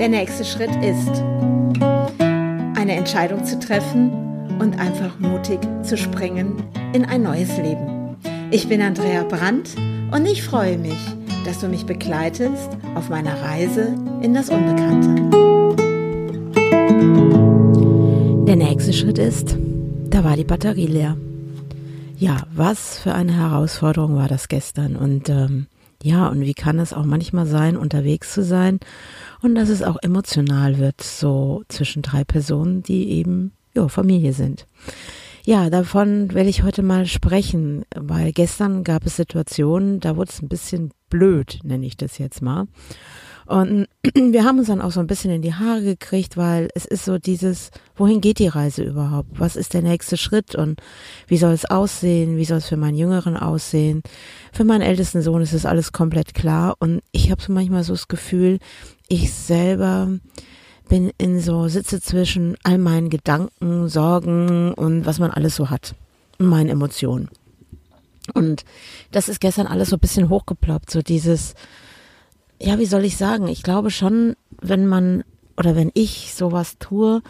Der nächste Schritt ist, eine Entscheidung zu treffen und einfach mutig zu springen in ein neues Leben. Ich bin Andrea Brandt und ich freue mich, dass du mich begleitest auf meiner Reise in das Unbekannte. Der nächste Schritt ist, da war die Batterie leer. Ja, was für eine Herausforderung war das gestern und ähm, ja, und wie kann es auch manchmal sein, unterwegs zu sein und dass es auch emotional wird, so zwischen drei Personen, die eben ja, Familie sind. Ja, davon werde ich heute mal sprechen, weil gestern gab es Situationen, da wurde es ein bisschen blöd, nenne ich das jetzt mal. Und wir haben uns dann auch so ein bisschen in die Haare gekriegt, weil es ist so dieses, wohin geht die Reise überhaupt? Was ist der nächste Schritt und wie soll es aussehen? Wie soll es für meinen Jüngeren aussehen? Für meinen ältesten Sohn ist es alles komplett klar und ich habe so manchmal so das Gefühl, ich selber bin in so, sitze zwischen all meinen Gedanken, Sorgen und was man alles so hat. Meinen Emotionen. Und das ist gestern alles so ein bisschen hochgeploppt, so dieses, ja, wie soll ich sagen? Ich glaube schon, wenn man oder wenn ich sowas tue,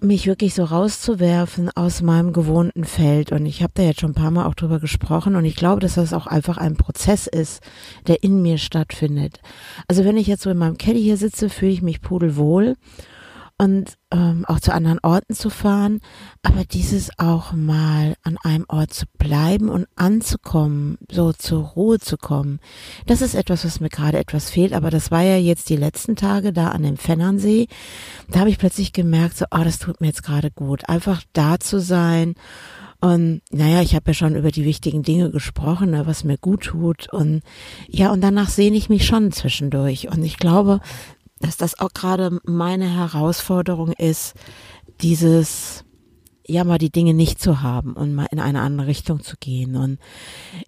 mich wirklich so rauszuwerfen aus meinem gewohnten Feld. Und ich habe da jetzt schon ein paar Mal auch drüber gesprochen und ich glaube, dass das auch einfach ein Prozess ist, der in mir stattfindet. Also wenn ich jetzt so in meinem Caddy hier sitze, fühle ich mich pudelwohl und ähm, auch zu anderen Orten zu fahren, aber dieses auch mal an einem Ort zu bleiben und anzukommen, so zur Ruhe zu kommen, das ist etwas, was mir gerade etwas fehlt, aber das war ja jetzt die letzten Tage da an dem Fennernsee, da habe ich plötzlich gemerkt, so, oh, das tut mir jetzt gerade gut, einfach da zu sein und naja, ich habe ja schon über die wichtigen Dinge gesprochen, ne, was mir gut tut. Und ja, und danach sehne ich mich schon zwischendurch. Und ich glaube, dass das auch gerade meine Herausforderung ist, dieses, ja, mal die Dinge nicht zu haben und mal in eine andere Richtung zu gehen. Und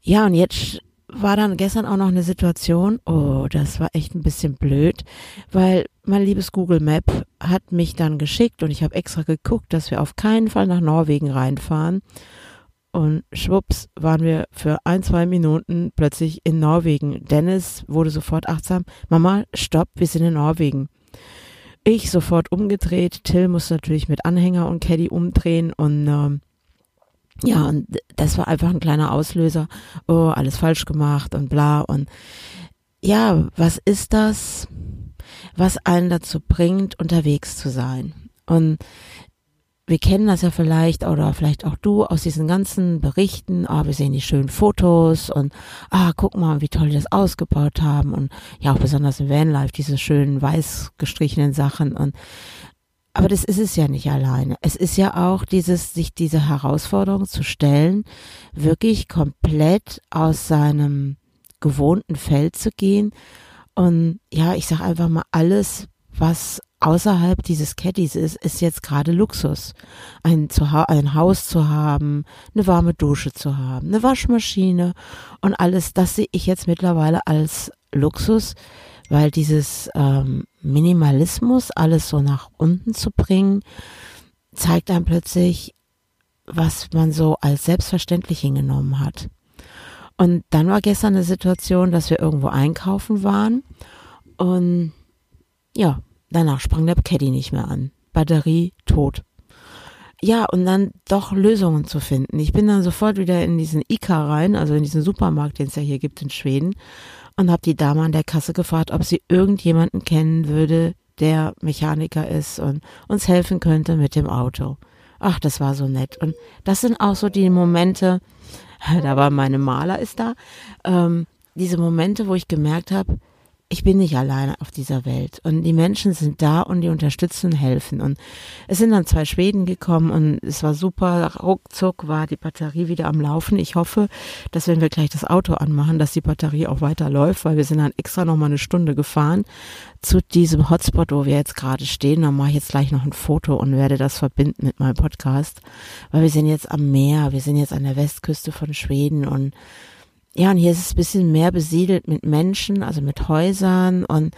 ja, und jetzt war dann gestern auch noch eine Situation, oh, das war echt ein bisschen blöd, weil mein liebes Google Map hat mich dann geschickt und ich habe extra geguckt, dass wir auf keinen Fall nach Norwegen reinfahren. Und schwupps waren wir für ein, zwei Minuten plötzlich in Norwegen. Dennis wurde sofort achtsam. Mama, stopp, wir sind in Norwegen. Ich sofort umgedreht. Till musste natürlich mit Anhänger und Caddy umdrehen und ähm, ja, und das war einfach ein kleiner Auslöser. Oh, alles falsch gemacht und bla. Und ja, was ist das, was einen dazu bringt, unterwegs zu sein? Und wir kennen das ja vielleicht oder vielleicht auch du aus diesen ganzen Berichten, ah, wir sehen die schönen Fotos und ah, guck mal, wie toll die das ausgebaut haben und ja auch besonders im Vanlife diese schönen weiß gestrichenen Sachen und aber das ist es ja nicht alleine. Es ist ja auch dieses, sich diese Herausforderung zu stellen, wirklich komplett aus seinem gewohnten Feld zu gehen und ja, ich sag einfach mal alles, was außerhalb dieses Caddies ist, ist jetzt gerade Luxus. Ein, ein Haus zu haben, eine warme Dusche zu haben, eine Waschmaschine und alles, das sehe ich jetzt mittlerweile als Luxus, weil dieses ähm, Minimalismus, alles so nach unten zu bringen, zeigt einem plötzlich, was man so als selbstverständlich hingenommen hat. Und dann war gestern eine Situation, dass wir irgendwo einkaufen waren und ja, Danach sprang der Caddy nicht mehr an. Batterie tot. Ja, und dann doch Lösungen zu finden. Ich bin dann sofort wieder in diesen ICA rein, also in diesen Supermarkt, den es ja hier gibt in Schweden, und habe die Dame an der Kasse gefragt, ob sie irgendjemanden kennen würde, der Mechaniker ist und uns helfen könnte mit dem Auto. Ach, das war so nett. Und das sind auch so die Momente, da war meine Maler ist da, ähm, diese Momente, wo ich gemerkt habe, ich bin nicht alleine auf dieser Welt und die Menschen sind da und die unterstützen und helfen. Und es sind dann zwei Schweden gekommen und es war super. Ruckzuck war die Batterie wieder am Laufen. Ich hoffe, dass wenn wir gleich das Auto anmachen, dass die Batterie auch weiter läuft, weil wir sind dann extra noch mal eine Stunde gefahren zu diesem Hotspot, wo wir jetzt gerade stehen. Da mache ich jetzt gleich noch ein Foto und werde das verbinden mit meinem Podcast, weil wir sind jetzt am Meer, wir sind jetzt an der Westküste von Schweden und ja, und hier ist es ein bisschen mehr besiedelt mit Menschen, also mit Häusern und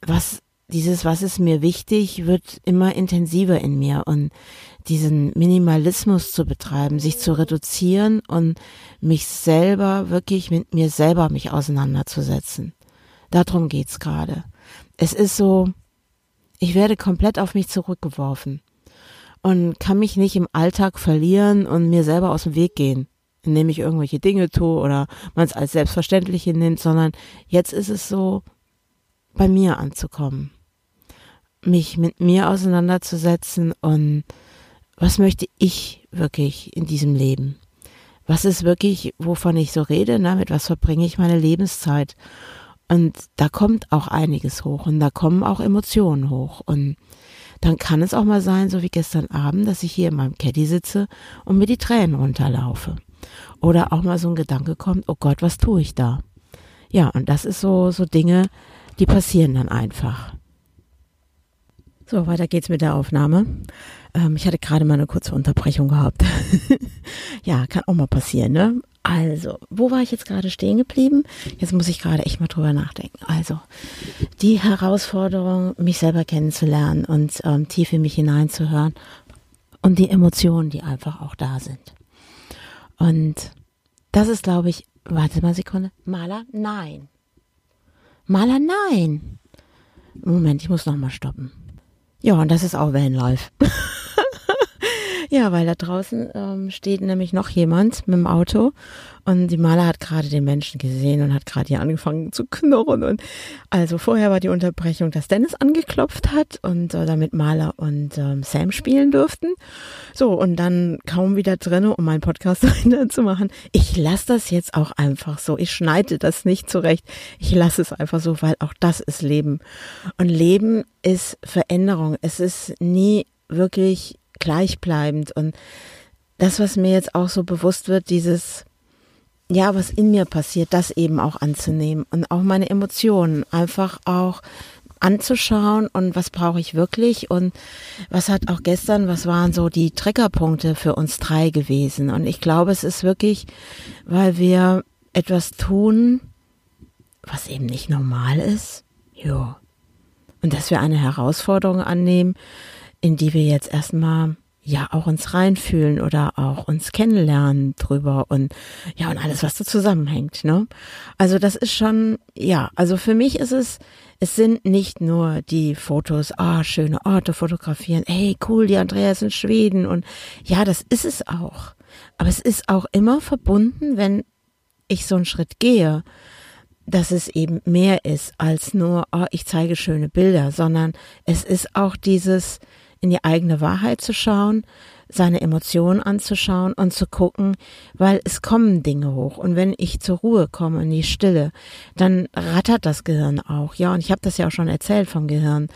was dieses, was ist mir wichtig, wird immer intensiver in mir und diesen Minimalismus zu betreiben, sich zu reduzieren und mich selber wirklich mit mir selber mich auseinanderzusetzen. Darum geht's gerade. es ist so, ich werde komplett auf mich zurückgeworfen und kann mich nicht im Alltag verlieren und mir selber aus dem Weg gehen, indem ich irgendwelche Dinge tue oder man es als Selbstverständliche nimmt, sondern jetzt ist es so, bei mir anzukommen, mich mit mir auseinanderzusetzen und was möchte ich wirklich in diesem Leben? Was ist wirklich, wovon ich so rede, ne? mit was verbringe ich meine Lebenszeit? Und da kommt auch einiges hoch und da kommen auch Emotionen hoch. Und dann kann es auch mal sein, so wie gestern Abend, dass ich hier in meinem Caddy sitze und mir die Tränen runterlaufe. Oder auch mal so ein Gedanke kommt, oh Gott, was tue ich da? Ja, und das ist so, so Dinge, die passieren dann einfach. So, weiter geht's mit der Aufnahme. Ähm, ich hatte gerade mal eine kurze Unterbrechung gehabt. ja, kann auch mal passieren, ne? Also, wo war ich jetzt gerade stehen geblieben? Jetzt muss ich gerade echt mal drüber nachdenken. Also, die Herausforderung, mich selber kennenzulernen und ähm, tief in mich hineinzuhören und die Emotionen, die einfach auch da sind. Und das ist, glaube ich, warte mal eine Sekunde. Maler? Nein. Maler? Nein. Moment, ich muss nochmal stoppen. Ja, und das ist auch Vanlife. Ja, weil da draußen ähm, steht nämlich noch jemand mit dem Auto und die Maler hat gerade den Menschen gesehen und hat gerade hier angefangen zu knurren. Und also vorher war die Unterbrechung, dass Dennis angeklopft hat und äh, damit Maler und ähm, Sam spielen durften. So, und dann kaum wieder drin, um meinen Podcast zu machen. Ich lasse das jetzt auch einfach so. Ich schneide das nicht zurecht. Ich lasse es einfach so, weil auch das ist Leben. Und Leben ist Veränderung. Es ist nie wirklich gleichbleibend. Und das, was mir jetzt auch so bewusst wird, dieses, ja, was in mir passiert, das eben auch anzunehmen und auch meine Emotionen einfach auch anzuschauen und was brauche ich wirklich und was hat auch gestern, was waren so die Triggerpunkte für uns drei gewesen. Und ich glaube, es ist wirklich, weil wir etwas tun, was eben nicht normal ist. Ja. Und dass wir eine Herausforderung annehmen, in die wir jetzt erstmal ja auch uns reinfühlen oder auch uns kennenlernen drüber und ja und alles was da zusammenhängt, ne? Also das ist schon ja, also für mich ist es es sind nicht nur die Fotos, ah schöne Orte fotografieren, hey cool, die Andrea ist in Schweden und ja, das ist es auch. Aber es ist auch immer verbunden, wenn ich so einen Schritt gehe, dass es eben mehr ist als nur, oh, ich zeige schöne Bilder, sondern es ist auch dieses in die eigene Wahrheit zu schauen, seine Emotionen anzuschauen und zu gucken, weil es kommen Dinge hoch. Und wenn ich zur Ruhe komme, in die Stille, dann rattert das Gehirn auch. Ja, und ich habe das ja auch schon erzählt vom Gehirn.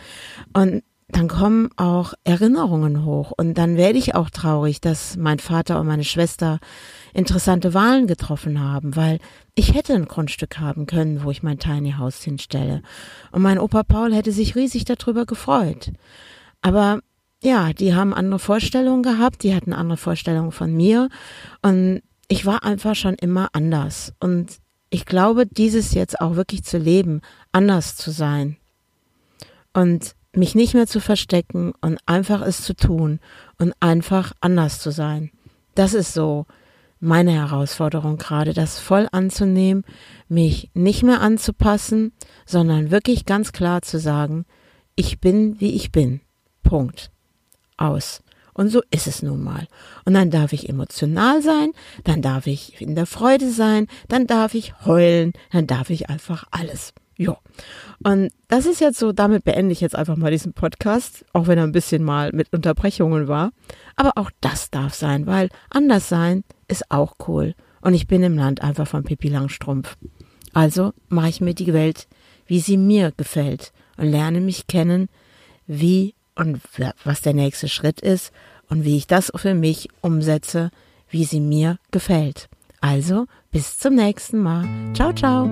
Und dann kommen auch Erinnerungen hoch. Und dann werde ich auch traurig, dass mein Vater und meine Schwester interessante Wahlen getroffen haben, weil ich hätte ein Grundstück haben können, wo ich mein Tiny House hinstelle. Und mein Opa Paul hätte sich riesig darüber gefreut. Aber ja, die haben andere Vorstellungen gehabt, die hatten andere Vorstellungen von mir und ich war einfach schon immer anders und ich glaube, dieses jetzt auch wirklich zu leben, anders zu sein und mich nicht mehr zu verstecken und einfach es zu tun und einfach anders zu sein. Das ist so meine Herausforderung gerade, das voll anzunehmen, mich nicht mehr anzupassen, sondern wirklich ganz klar zu sagen, ich bin, wie ich bin. Punkt aus. Und so ist es nun mal. Und dann darf ich emotional sein, dann darf ich in der Freude sein, dann darf ich heulen, dann darf ich einfach alles. Ja. Und das ist jetzt so, damit beende ich jetzt einfach mal diesen Podcast, auch wenn er ein bisschen mal mit Unterbrechungen war. Aber auch das darf sein, weil anders sein ist auch cool. Und ich bin im Land einfach von Pippi Langstrumpf. Also mache ich mir die Welt, wie sie mir gefällt und lerne mich kennen, wie und was der nächste Schritt ist und wie ich das für mich umsetze, wie sie mir gefällt. Also bis zum nächsten Mal. Ciao, ciao.